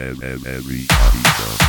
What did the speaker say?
everybody does.